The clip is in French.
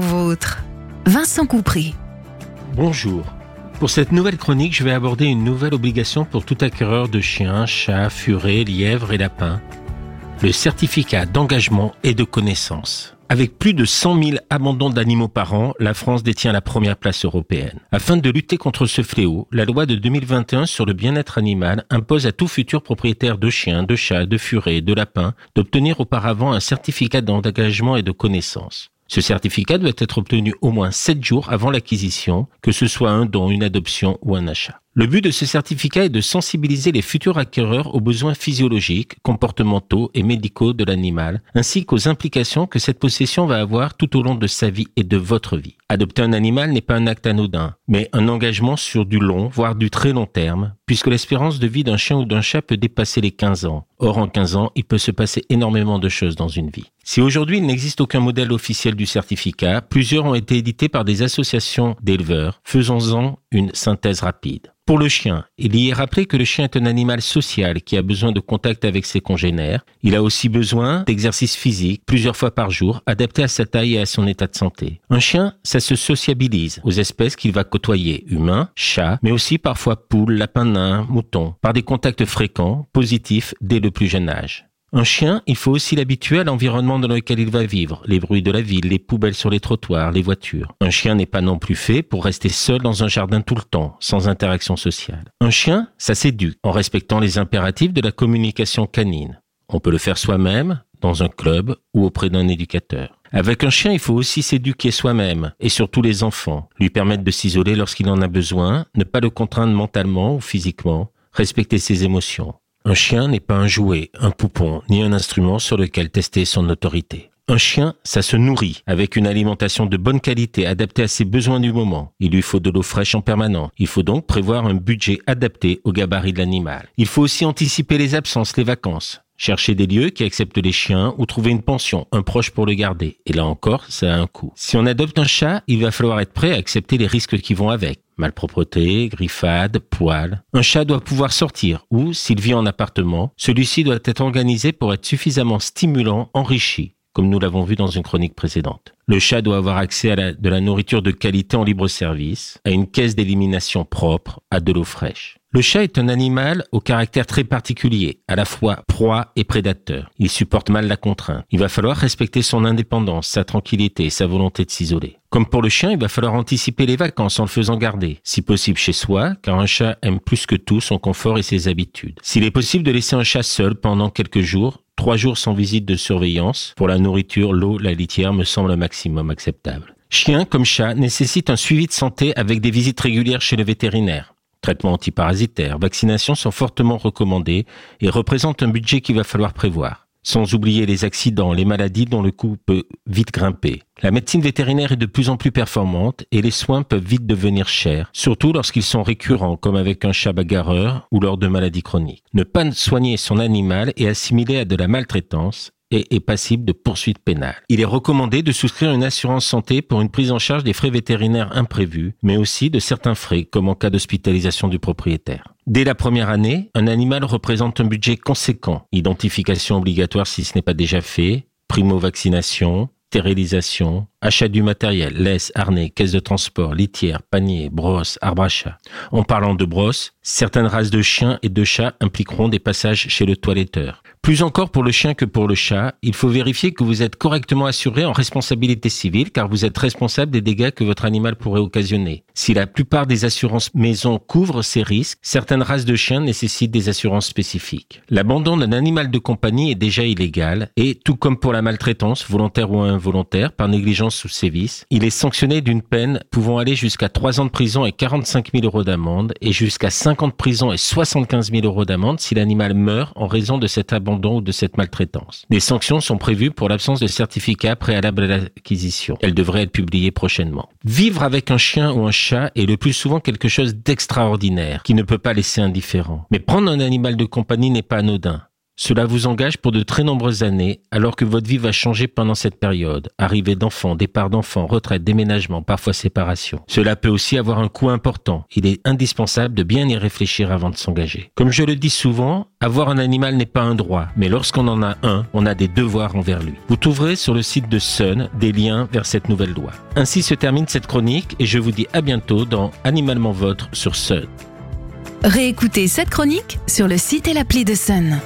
vôtre. Vincent Coupry. Bonjour. Pour cette nouvelle chronique, je vais aborder une nouvelle obligation pour tout acquéreur de chiens, chats, furets, lièvres et lapins. Le certificat d'engagement et de connaissance. Avec plus de 100 000 abandons d'animaux par an, la France détient la première place européenne. Afin de lutter contre ce fléau, la loi de 2021 sur le bien-être animal impose à tout futur propriétaire de chiens, de chats, de furets, de lapins d'obtenir auparavant un certificat d'engagement et de connaissance. Ce certificat doit être obtenu au moins 7 jours avant l'acquisition, que ce soit un don, une adoption ou un achat. Le but de ce certificat est de sensibiliser les futurs acquéreurs aux besoins physiologiques, comportementaux et médicaux de l'animal, ainsi qu'aux implications que cette possession va avoir tout au long de sa vie et de votre vie. Adopter un animal n'est pas un acte anodin, mais un engagement sur du long, voire du très long terme, puisque l'espérance de vie d'un chien ou d'un chat peut dépasser les 15 ans. Or, en 15 ans, il peut se passer énormément de choses dans une vie. Si aujourd'hui il n'existe aucun modèle officiel du certificat, plusieurs ont été édités par des associations d'éleveurs, faisons-en une synthèse rapide. Pour le chien, il y est rappelé que le chien est un animal social qui a besoin de contact avec ses congénères. Il a aussi besoin d'exercice physique plusieurs fois par jour, adapté à sa taille et à son état de santé. Un chien, ça se sociabilise aux espèces qu'il va côtoyer, humains, chats, mais aussi parfois poules, lapins nains, moutons, par des contacts fréquents, positifs dès le plus jeune âge. Un chien, il faut aussi l'habituer à l'environnement dans lequel il va vivre, les bruits de la ville, les poubelles sur les trottoirs, les voitures. Un chien n'est pas non plus fait pour rester seul dans un jardin tout le temps, sans interaction sociale. Un chien, ça s'éduque en respectant les impératifs de la communication canine. On peut le faire soi-même, dans un club ou auprès d'un éducateur. Avec un chien, il faut aussi s'éduquer soi-même, et surtout les enfants, lui permettre de s'isoler lorsqu'il en a besoin, ne pas le contraindre mentalement ou physiquement, respecter ses émotions. Un chien n'est pas un jouet, un poupon, ni un instrument sur lequel tester son autorité. Un chien, ça se nourrit avec une alimentation de bonne qualité adaptée à ses besoins du moment. Il lui faut de l'eau fraîche en permanence. Il faut donc prévoir un budget adapté au gabarit de l'animal. Il faut aussi anticiper les absences, les vacances. Chercher des lieux qui acceptent les chiens ou trouver une pension, un proche pour le garder. Et là encore, ça a un coût. Si on adopte un chat, il va falloir être prêt à accepter les risques qui vont avec. Malpropreté, griffade, poils. Un chat doit pouvoir sortir ou, s'il vit en appartement, celui-ci doit être organisé pour être suffisamment stimulant, enrichi, comme nous l'avons vu dans une chronique précédente. Le chat doit avoir accès à de la nourriture de qualité en libre service, à une caisse d'élimination propre, à de l'eau fraîche. Le chat est un animal au caractère très particulier, à la fois proie et prédateur. Il supporte mal la contrainte. Il va falloir respecter son indépendance, sa tranquillité et sa volonté de s'isoler. Comme pour le chien, il va falloir anticiper les vacances en le faisant garder, si possible chez soi, car un chat aime plus que tout son confort et ses habitudes. S'il est possible de laisser un chat seul pendant quelques jours, trois jours sans visite de surveillance, pour la nourriture, l'eau, la litière me semble un maximum acceptable. Chien comme chat nécessite un suivi de santé avec des visites régulières chez le vétérinaire. Traitements antiparasitaires, vaccinations sont fortement recommandés et représentent un budget qu'il va falloir prévoir. Sans oublier les accidents, les maladies dont le coût peut vite grimper. La médecine vétérinaire est de plus en plus performante et les soins peuvent vite devenir chers, surtout lorsqu'ils sont récurrents comme avec un chat bagarreur ou lors de maladies chroniques. Ne pas soigner son animal est assimilé à de la maltraitance et est passible de poursuites pénales. Il est recommandé de souscrire une assurance santé pour une prise en charge des frais vétérinaires imprévus, mais aussi de certains frais, comme en cas d'hospitalisation du propriétaire. Dès la première année, un animal représente un budget conséquent. Identification obligatoire si ce n'est pas déjà fait, primo-vaccination, stérilisation, achat du matériel, laisse, harnais, caisse de transport, litière, panier, brosse, arbre à chat. En parlant de brosse, certaines races de chiens et de chats impliqueront des passages chez le toiletteur. Plus encore pour le chien que pour le chat, il faut vérifier que vous êtes correctement assuré en responsabilité civile car vous êtes responsable des dégâts que votre animal pourrait occasionner. Si la plupart des assurances maison couvrent ces risques, certaines races de chiens nécessitent des assurances spécifiques. L'abandon d'un animal de compagnie est déjà illégal et, tout comme pour la maltraitance, volontaire ou involontaire, par négligence ou sévice, il est sanctionné d'une peine pouvant aller jusqu'à 3 ans de prison et 45 000 euros d'amende et jusqu'à 5 ans de prison et 75 000 euros d'amende si l'animal meurt en raison de cet abandon ou de cette maltraitance. Des sanctions sont prévues pour l'absence de certificat préalable à l'acquisition. Elles devraient être publiées prochainement. Vivre avec un chien ou un chat est le plus souvent quelque chose d'extraordinaire qui ne peut pas laisser indifférent. Mais prendre un animal de compagnie n'est pas anodin. Cela vous engage pour de très nombreuses années, alors que votre vie va changer pendant cette période. Arrivée d'enfants, départ d'enfants, retraite, déménagement, parfois séparation. Cela peut aussi avoir un coût important. Il est indispensable de bien y réfléchir avant de s'engager. Comme je le dis souvent, avoir un animal n'est pas un droit, mais lorsqu'on en a un, on a des devoirs envers lui. Vous trouverez sur le site de Sun des liens vers cette nouvelle loi. Ainsi se termine cette chronique et je vous dis à bientôt dans Animalement Votre sur Sun. Réécoutez cette chronique sur le site et l'appli de Sun.